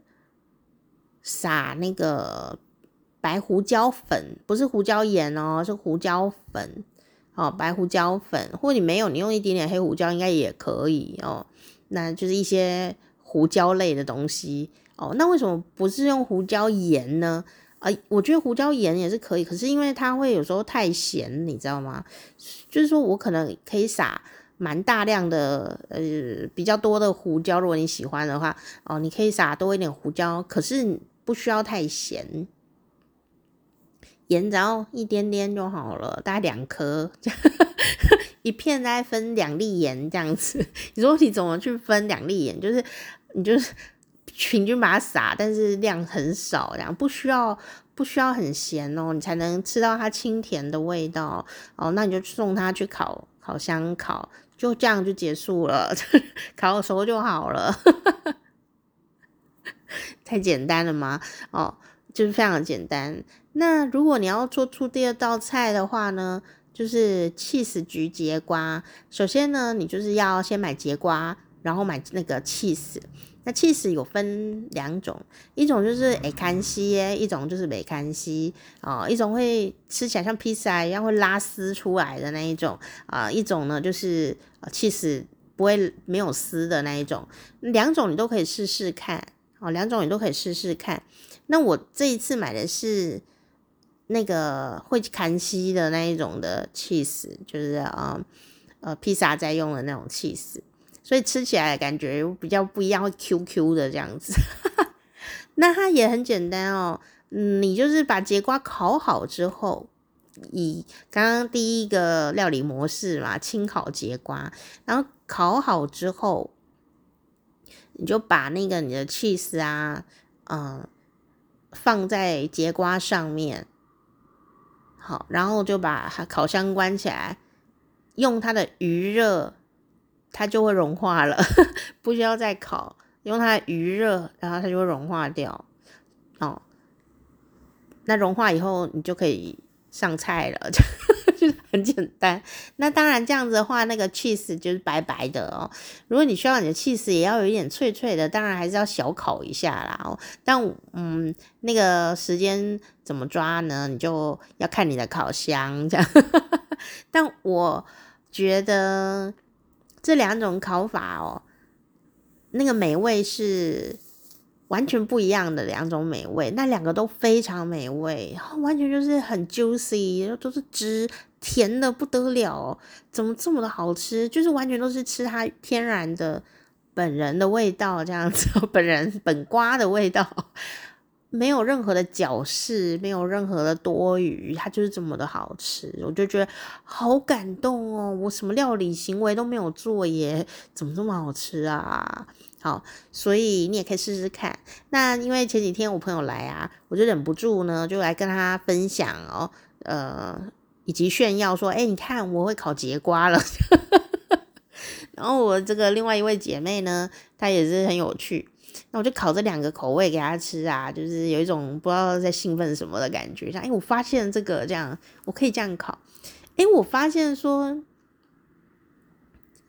撒那个白胡椒粉，不是胡椒盐哦，是胡椒粉。哦，白胡椒粉，或者你没有，你用一点点黑胡椒应该也可以哦。那就是一些胡椒类的东西哦。那为什么不是用胡椒盐呢？啊、呃，我觉得胡椒盐也是可以，可是因为它会有时候太咸，你知道吗？就是说我可能可以撒蛮大量的，呃，比较多的胡椒，如果你喜欢的话，哦，你可以撒多一点胡椒，可是不需要太咸，盐只要一点点就好了，大概两颗，一片大概分两粒盐这样子。你说你怎么去分两粒盐？就是你就是。平均把它撒，但是量很少，然后不需要不需要很咸哦，你才能吃到它清甜的味道哦。那你就送它去烤烤箱烤，就这样就结束了，烤熟就好了，太简单了吗？哦，就是非常简单。那如果你要做出第二道菜的话呢，就是气死焗节瓜。首先呢，你就是要先买节瓜。然后买那个气死。那气死有分两种，一种就是会看丝耶，一种就是没看丝啊。一种会吃起来像披萨一样会拉丝出来的那一种啊，一种呢就是气死不会没有丝的那一种。两种你都可以试试看哦，两种你都可以试试看。那我这一次买的是那个会看丝的那一种的 cheese，，就是啊呃披萨在用的那种 cheese，。所以吃起来感觉比较不一样，会 Q Q 的这样子。那它也很简单哦，嗯，你就是把节瓜烤好之后，以刚刚第一个料理模式嘛，清烤节瓜，然后烤好之后，你就把那个你的 cheese 啊，嗯，放在节瓜上面，好，然后就把烤箱关起来，用它的余热。它就会融化了，不需要再烤，用它的余热，然后它就会融化掉。哦，那融化以后，你就可以上菜了，就 是很简单。那当然这样子的话，那个 cheese 就是白白的哦。如果你需要你的 cheese 也要有一点脆脆的，当然还是要小烤一下啦。哦，但嗯，那个时间怎么抓呢？你就要看你的烤箱这样。但我觉得。这两种烤法哦，那个美味是完全不一样的两种美味，那两个都非常美味，完全就是很 juicy，都是汁，甜的不得了，怎么这么的好吃？就是完全都是吃它天然的本人的味道，这样子，本人本瓜的味道。没有任何的矫饰，没有任何的多余，它就是这么的好吃，我就觉得好感动哦！我什么料理行为都没有做耶，怎么这么好吃啊？好，所以你也可以试试看。那因为前几天我朋友来啊，我就忍不住呢，就来跟他分享哦，呃，以及炫耀说，哎，你看我会烤节瓜了。然后我这个另外一位姐妹呢，她也是很有趣。那我就烤这两个口味给她吃啊，就是有一种不知道在兴奋什么的感觉。像，哎，我发现这个这样，我可以这样烤。哎，我发现说，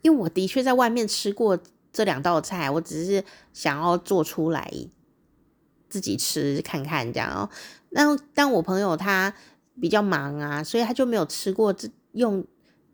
因为我的确在外面吃过这两道菜，我只是想要做出来自己吃看看这样哦。那但我朋友他比较忙啊，所以他就没有吃过这用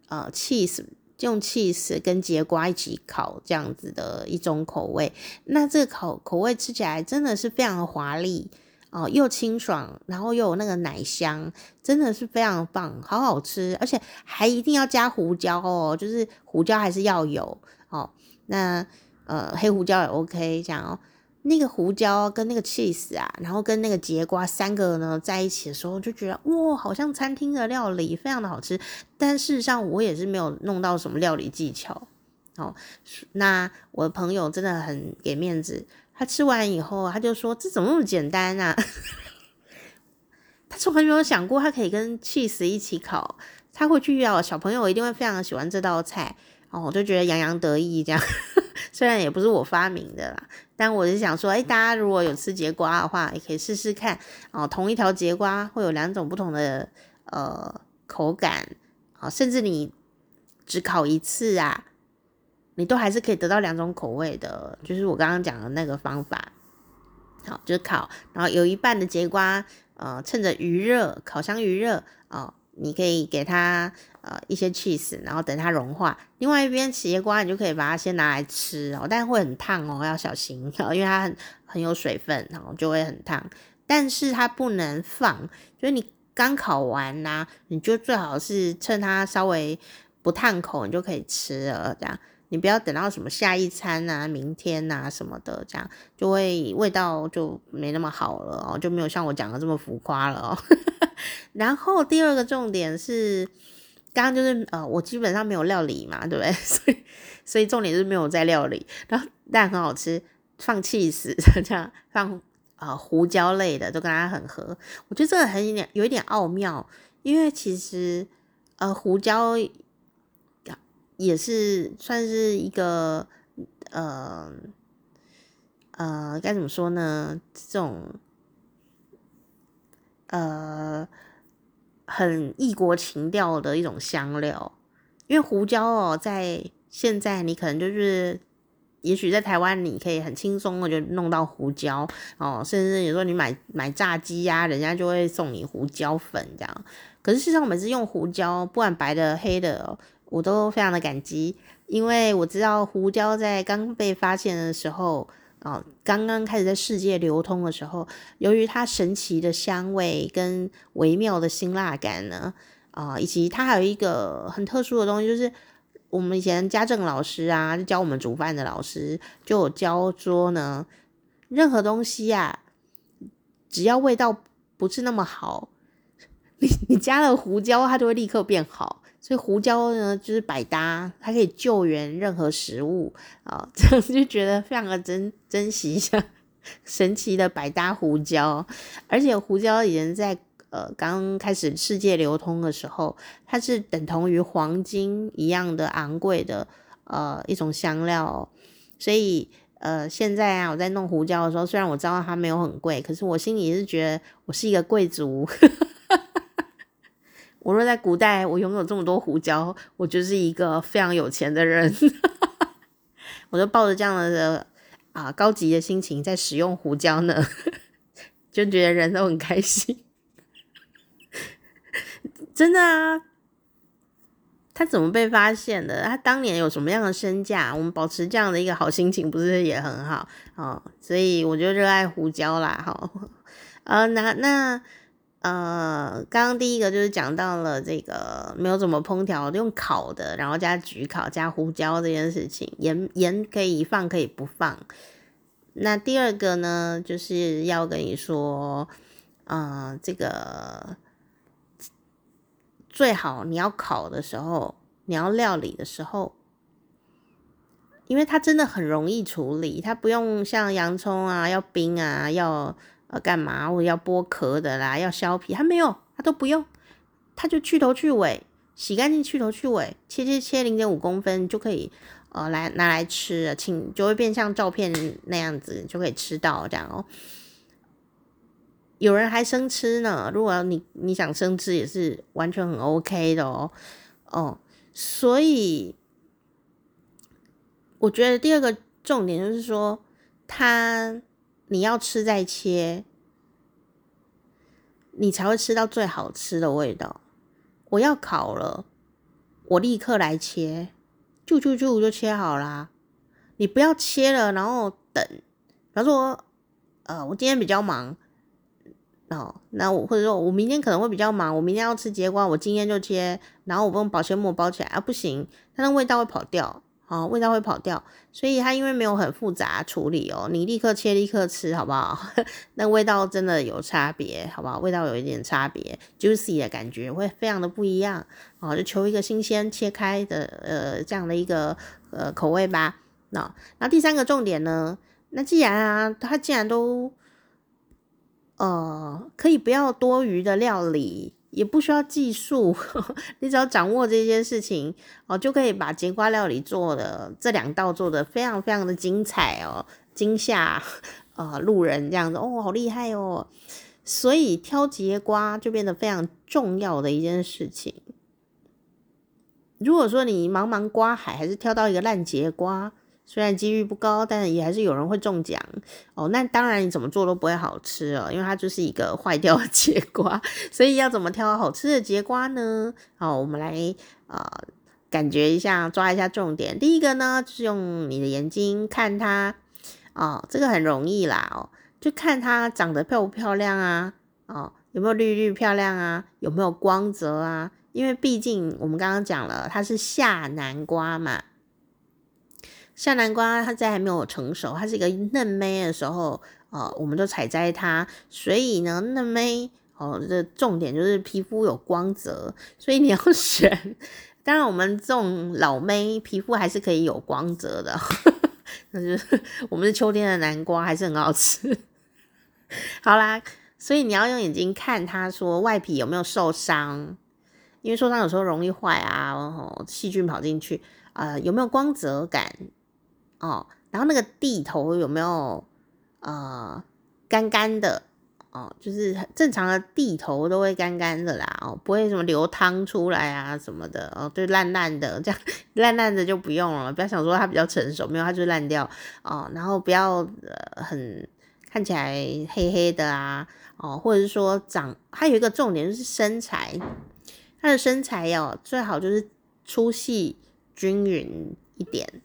呃 cheese。用 cheese 跟节瓜一起烤这样子的一种口味，那这个口口味吃起来真的是非常的华丽哦，又清爽，然后又有那个奶香，真的是非常棒，好好吃，而且还一定要加胡椒哦，就是胡椒还是要有哦，那呃黑胡椒也 OK 这样哦。那个胡椒跟那个 cheese 啊，然后跟那个节瓜三个呢在一起的时候，就觉得哇，好像餐厅的料理，非常的好吃。但事实上，我也是没有弄到什么料理技巧。哦，那我的朋友真的很给面子，他吃完以后，他就说：“这怎么那么简单啊？” 他从来没有想过他可以跟 cheese 一起烤。他会去要小朋友一定会非常喜欢这道菜。哦，我就觉得洋洋得意这样。虽然也不是我发明的啦，但我是想说，哎，大家如果有吃节瓜的话，也可以试试看哦。同一条节瓜会有两种不同的呃口感啊，甚至你只烤一次啊，你都还是可以得到两种口味的。就是我刚刚讲的那个方法，好，就是烤，然后有一半的节瓜，呃，趁着余热，烤箱余热啊。你可以给它呃一些 cheese，然后等它融化。另外一边茄瓜，你就可以把它先拿来吃哦，但会很烫哦，要小心哦，因为它很很有水分，然后就会很烫。但是它不能放，就是你刚烤完呐、你就最好是趁它稍微不烫口，你就可以吃了。这样，你不要等到什么下一餐啊、明天啊什么的，这样就会味道就没那么好了哦，就没有像我讲的这么浮夸了哦。然后第二个重点是，刚刚就是呃，我基本上没有料理嘛，对不对？所以所以重点是没有在料理。然后但很好吃，放起司这样放呃胡椒类的，都跟它很合。我觉得这个很有点有一点奥妙，因为其实呃胡椒也是算是一个呃呃该怎么说呢？这种。呃，很异国情调的一种香料，因为胡椒哦，在现在你可能就是也许在台湾你可以很轻松的就弄到胡椒哦，甚至有时候你买买炸鸡呀、人家就会送你胡椒粉这样。可是事实上，我每次用胡椒，不管白的黑的，我都非常的感激，因为我知道胡椒在刚被发现的时候，哦，刚刚开始在世界流通的时候，由于它神奇的香味跟微妙的辛辣感呢，啊、以及它还有一个很特殊的东西，就是。我们以前家政老师啊，就教我们煮饭的老师就有教说呢，任何东西啊，只要味道不是那么好，你你加了胡椒，它就会立刻变好。所以胡椒呢，就是百搭，它可以救援任何食物啊，这样就觉得非常的珍珍惜一下神奇的百搭胡椒，而且胡椒以前在。呃，刚开始世界流通的时候，它是等同于黄金一样的昂贵的呃一种香料，所以呃现在啊，我在弄胡椒的时候，虽然我知道它没有很贵，可是我心里是觉得我是一个贵族。我若在古代，我拥有这么多胡椒，我就是一个非常有钱的人。我就抱着这样的啊、高级的心情在使用胡椒呢，就觉得人都很开心。真的啊，他怎么被发现的？他当年有什么样的身价？我们保持这样的一个好心情，不是也很好哦？所以我就热爱胡椒啦，好、呃，那那呃，刚刚第一个就是讲到了这个没有怎么烹调，用烤的，然后加焗烤加胡椒这件事情，盐盐可以放可以不放。那第二个呢，就是要跟你说，呃，这个。最好你要烤的时候，你要料理的时候，因为它真的很容易处理，它不用像洋葱啊要冰啊要呃干嘛，我要剥壳的啦，要削皮，他没有，他都不用，他就去头去尾，洗干净去头去尾，切切切零点五公分就可以呃来拿来吃，请就会变像照片那样子就可以吃到这样哦。有人还生吃呢，如果你你想生吃也是完全很 OK 的哦，哦，所以我觉得第二个重点就是说，它你要吃再切，你才会吃到最好吃的味道。我要烤了，我立刻来切，就就就就切好啦。你不要切了，然后等，比方说，呃，我今天比较忙。哦，那我或者说我明天可能会比较忙，我明天要吃节瓜，我今天就切，然后我用保鲜膜包起来啊，不行，它的味道会跑掉，哦，味道会跑掉，所以它因为没有很复杂处理哦，你立刻切立刻吃，好不好？那味道真的有差别，好不好？味道有一点差别，juicy 的感觉会非常的不一样，哦，就求一个新鲜切开的呃这样的一个呃口味吧。那那第三个重点呢？那既然啊，它既然都呃，可以不要多余的料理，也不需要技术，你只要掌握这件事情哦，就可以把节瓜料理做的这两道做的非常非常的精彩哦，惊吓呃路人这样子哦，好厉害哦，所以挑节瓜就变得非常重要的一件事情。如果说你茫茫瓜海还是挑到一个烂节瓜，虽然几率不高，但也还是有人会中奖哦。那当然，你怎么做都不会好吃哦，因为它就是一个坏掉的节瓜。所以要怎么挑好吃的节瓜呢？好，我们来呃感觉一下，抓一下重点。第一个呢，就是用你的眼睛看它哦，这个很容易啦哦，就看它长得漂不漂亮啊，哦，有没有绿绿漂亮啊，有没有光泽啊？因为毕竟我们刚刚讲了，它是夏南瓜嘛。像南瓜它在还没有成熟，它是一个嫩妹的时候，哦，我们就采摘它。所以呢，嫩妹哦，这重点就是皮肤有光泽，所以你要 选。当然，我们这种老妹皮肤还是可以有光泽的，那就是 我们是秋天的南瓜，还是很好吃。好啦，所以你要用眼睛看它，说外皮有没有受伤，因为受伤有时候容易坏啊，哦，细菌跑进去啊，呃，有没有光泽感？哦，然后那个蒂头有没有呃干干的哦，就是正常的蒂头都会干干的啦，哦，不会什么流汤出来啊什么的，哦，对，烂烂的这样，烂烂的就不用了，不要想说它比较成熟，没有它就烂掉哦，然后不要呃很看起来黑黑的啊，哦，或者是说长，还有一个重点就是身材，它的身材要最好就是粗细均匀一点。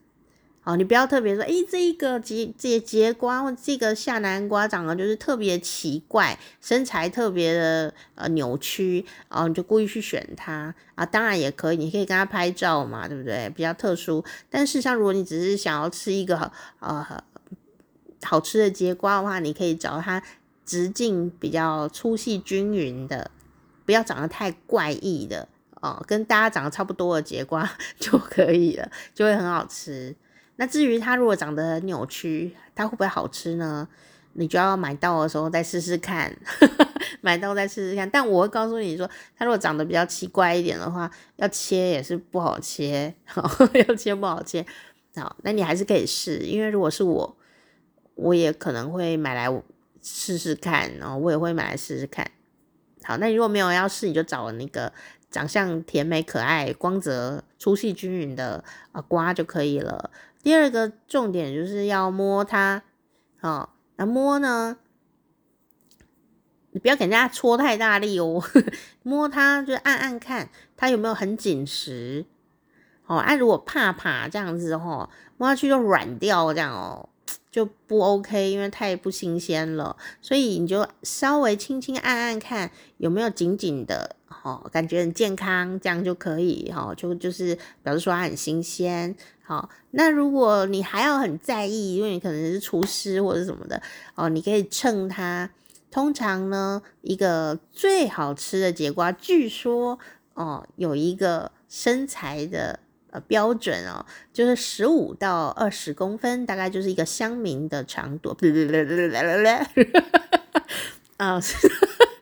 哦，你不要特别说，诶、这一个节这节瓜或这个夏南瓜长得就是特别奇怪，身材特别的呃扭曲，哦，你就故意去选它啊，当然也可以，你可以跟它拍照嘛，对不对？比较特殊，但事实上，如果你只是想要吃一个呃好吃的节瓜的话，你可以找它直径比较粗细均匀的，不要长得太怪异的哦，跟大家长得差不多的节瓜 就可以了，就会很好吃。那至于它如果长得很扭曲，它会不会好吃呢？你就要买到的时候再试试看，买到再试试看。但我会告诉你说，它如果长得比较奇怪一点的话，要切也是不好切，要切不好切。好，那你还是可以试，因为如果是我，我也可能会买来试试看，然后我也会买来试试看。好，那你如果没有要试，你就找那个长相甜美可爱、光泽粗细均匀的啊瓜就可以了。第二个重点就是要摸它，哦，那摸呢，你不要给人家搓太大力哦，摸它就按按看它有没有很紧实，哦，按、如果怕怕这样子哦，摸下去就软掉这样哦，就不 OK，因为太不新鲜了，所以你就稍微轻轻按按看有没有紧紧的，哦，感觉很健康，这样就可以，哦，就就是表示说它很新鲜。好，那如果你还要很在意，因为你可能是厨师或者什么的哦，你可以称它。通常呢，一个最好吃的节瓜，据说哦，有一个身材的呃标准哦，就是十五到二十公分，大概就是一个乡民的长度。啊，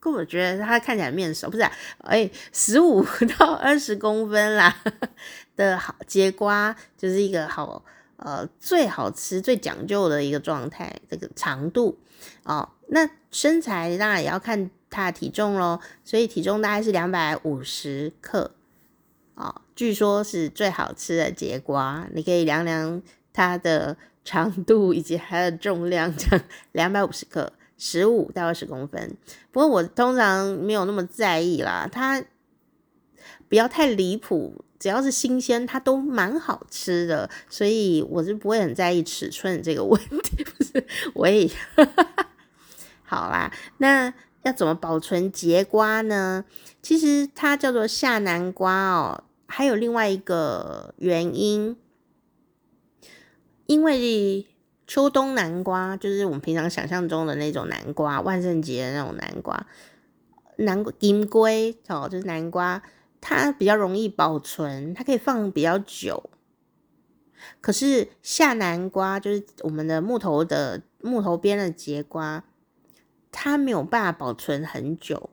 可我觉得它看起来面熟，不是、啊？哎，十五 到二十公分啦。的好节瓜就是一个好呃最好吃最讲究的一个状态，这个长度哦，那身材当然也要看它的体重咯，所以体重大概是两百五十克哦，据说是最好吃的节瓜，你可以量量它的长度以及它的重量，这样两百五十克，十五到二十公分。不过我通常没有那么在意啦，它不要太离谱。只要是新鲜，它都蛮好吃的，所以我是不会很在意尺寸这个问题。不是，我也好啦。那要怎么保存节瓜呢？其实它叫做夏南瓜哦，还有另外一个原因，因为秋冬南瓜就是我们平常想象中的那种南瓜，万圣节的那种南瓜，南瓜金龟哦，就是南瓜。它比较容易保存，它可以放比较久。可是夏南瓜就是我们的木头的木头边的节瓜，它没有办法保存很久。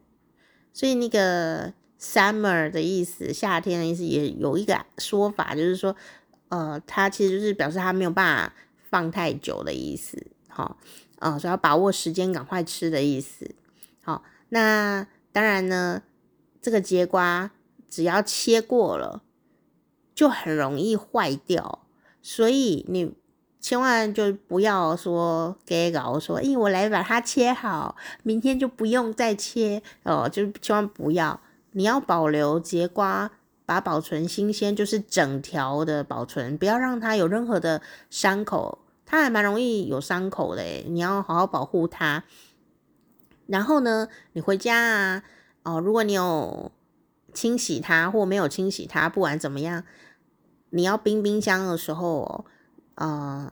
所以那个 summer 的意思，夏天的意思也有一个说法，就是说，呃，它其实就是表示它没有办法放太久的意思。好，呃，所以要把握时间，赶快吃的意思。好，那当然呢，这个节瓜。只要切过了，就很容易坏掉，所以你千万就不要说给搞说，哎，我来把它切好，明天就不用再切哦，就千万不要。你要保留节瓜，把保存新鲜，就是整条的保存，不要让它有任何的伤口，它还蛮容易有伤口的，你要好好保护它。然后呢，你回家啊，哦，如果你有。清洗它或没有清洗它，不管怎么样，你要冰冰箱的时候，呃，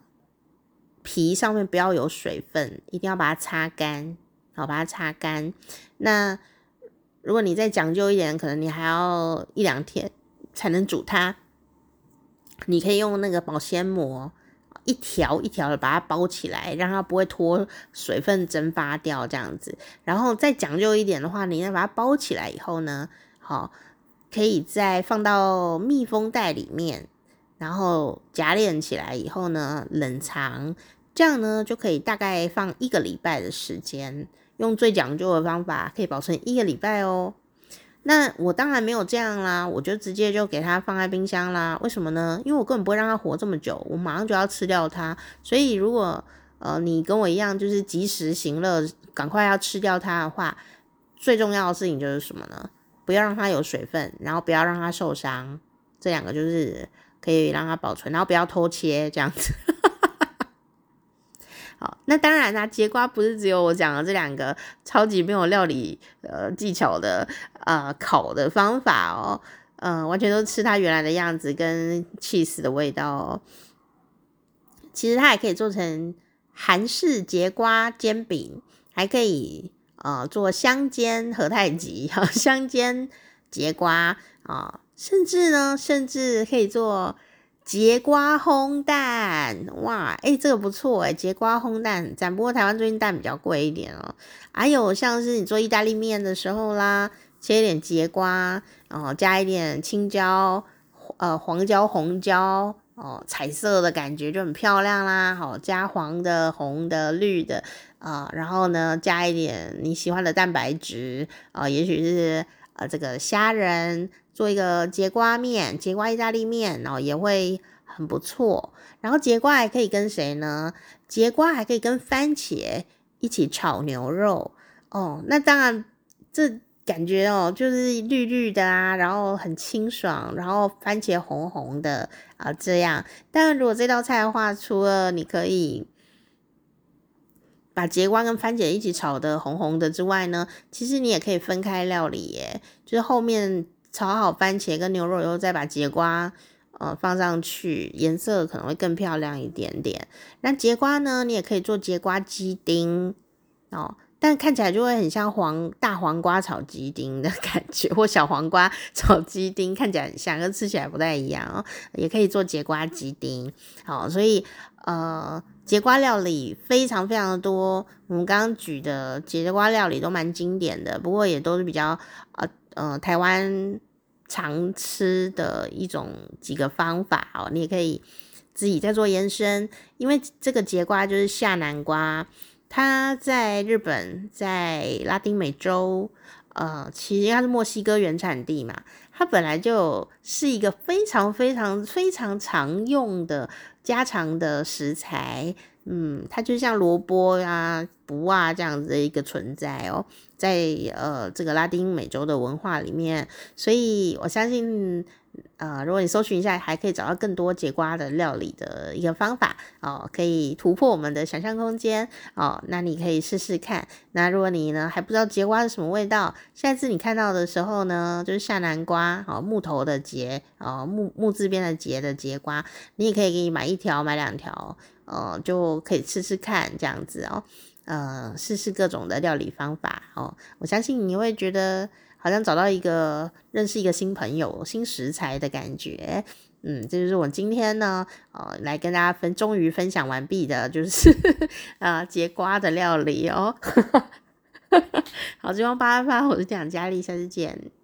皮上面不要有水分，一定要把它擦干，好，把它擦干。那如果你再讲究一点，可能你还要一两天才能煮它，你可以用那个保鲜膜一条一条的把它包起来，让它不会脱水分蒸发掉这样子。然后再讲究一点的话，你要把它包起来以后呢，好，可以再放到密封袋里面，然后夹链起来以后呢，冷藏，这样呢就可以大概放一个礼拜的时间。用最讲究的方法，可以保存一个礼拜哦。那我当然没有这样啦，我就直接就给它放在冰箱啦。为什么呢？因为我根本不会让它活这么久，我马上就要吃掉它。所以如果呃你跟我一样，就是及时行乐，赶快要吃掉它的话，最重要的事情就是什么呢？不要让它有水分，然后不要让它受伤，这两个就是可以让它保存，然后不要偷切这样子。好，那当然啦，节瓜不是只有我讲的这两个超级没有料理呃技巧的呃烤的方法哦，呃，完全都吃它原来的样子跟起司的味道哦。其实它也可以做成韩式节瓜煎饼，还可以呃做香煎和太吉，香煎节瓜啊，甚至呢，甚至可以做。节瓜烘蛋，哇，哎、欸，这个不错哎，节瓜烘蛋很赞。不过台湾最近蛋比较贵一点哦。还有像是你做意大利面的时候啦，切一点节瓜，然后加一点青椒，呃，黄椒、红椒，哦，彩色的感觉就很漂亮啦。好，加黄的、红的、绿的，啊、呃，然后呢，加一点你喜欢的蛋白质，啊、呃，也许是呃这个虾仁。做一个节瓜面，节瓜意大利面，然后也会很不错。然后节瓜还可以跟谁呢？节瓜还可以跟番茄一起炒牛肉哦。那当然，这感觉哦，就是绿绿的啊，然后很清爽，然后番茄红红的啊，这样。但，如果这道菜的话，除了你可以把节瓜跟番茄一起炒的红红的之外呢，其实你也可以分开料理耶，就是后面。炒好番茄跟牛肉以后，再把节瓜呃放上去，颜色可能会更漂亮一点点。那节瓜呢，你也可以做节瓜鸡丁哦，但看起来就会很像黄大黄瓜炒鸡丁的 感觉，或小黄瓜 炒鸡丁，看起来很像，跟吃起来不太一样哦。也可以做节瓜鸡丁，好，所以呃，节瓜料理非常非常的多。我们刚刚举的节瓜料理都蛮经典的，不过也都是比较呃。呃，台湾常吃的一种几个方法哦，你也可以自己再做延伸。因为这个节瓜就是夏南瓜，它在日本，在拉丁美洲，呃，其实它是墨西哥原产地嘛，它本来就是一个非常非常非常常用的家常的食材。嗯，它就像萝卜呀、卜啊这样子的一个存在哦，在呃这个拉丁美洲的文化里面，所以我相信，呃，如果你搜寻一下，还可以找到更多节瓜的料理的一个方法哦，可以突破我们的想象空间哦。那你可以试试看。那如果你呢还不知道节瓜是什么味道，下次你看到的时候呢，就是夏南瓜哦，木头的节哦，木木字边的节的节瓜，你也可以给你买一条，买两条。哦，就可以吃吃看这样子哦，呃，试试各种的料理方法哦。我相信你会觉得好像找到一个认识一个新朋友、新食材的感觉。嗯，这就是我今天呢，呃，来跟大家分，终于分享完毕的，就是啊、呃，节瓜的料理哦。好，希望八八八，我是蒋佳丽，下次见。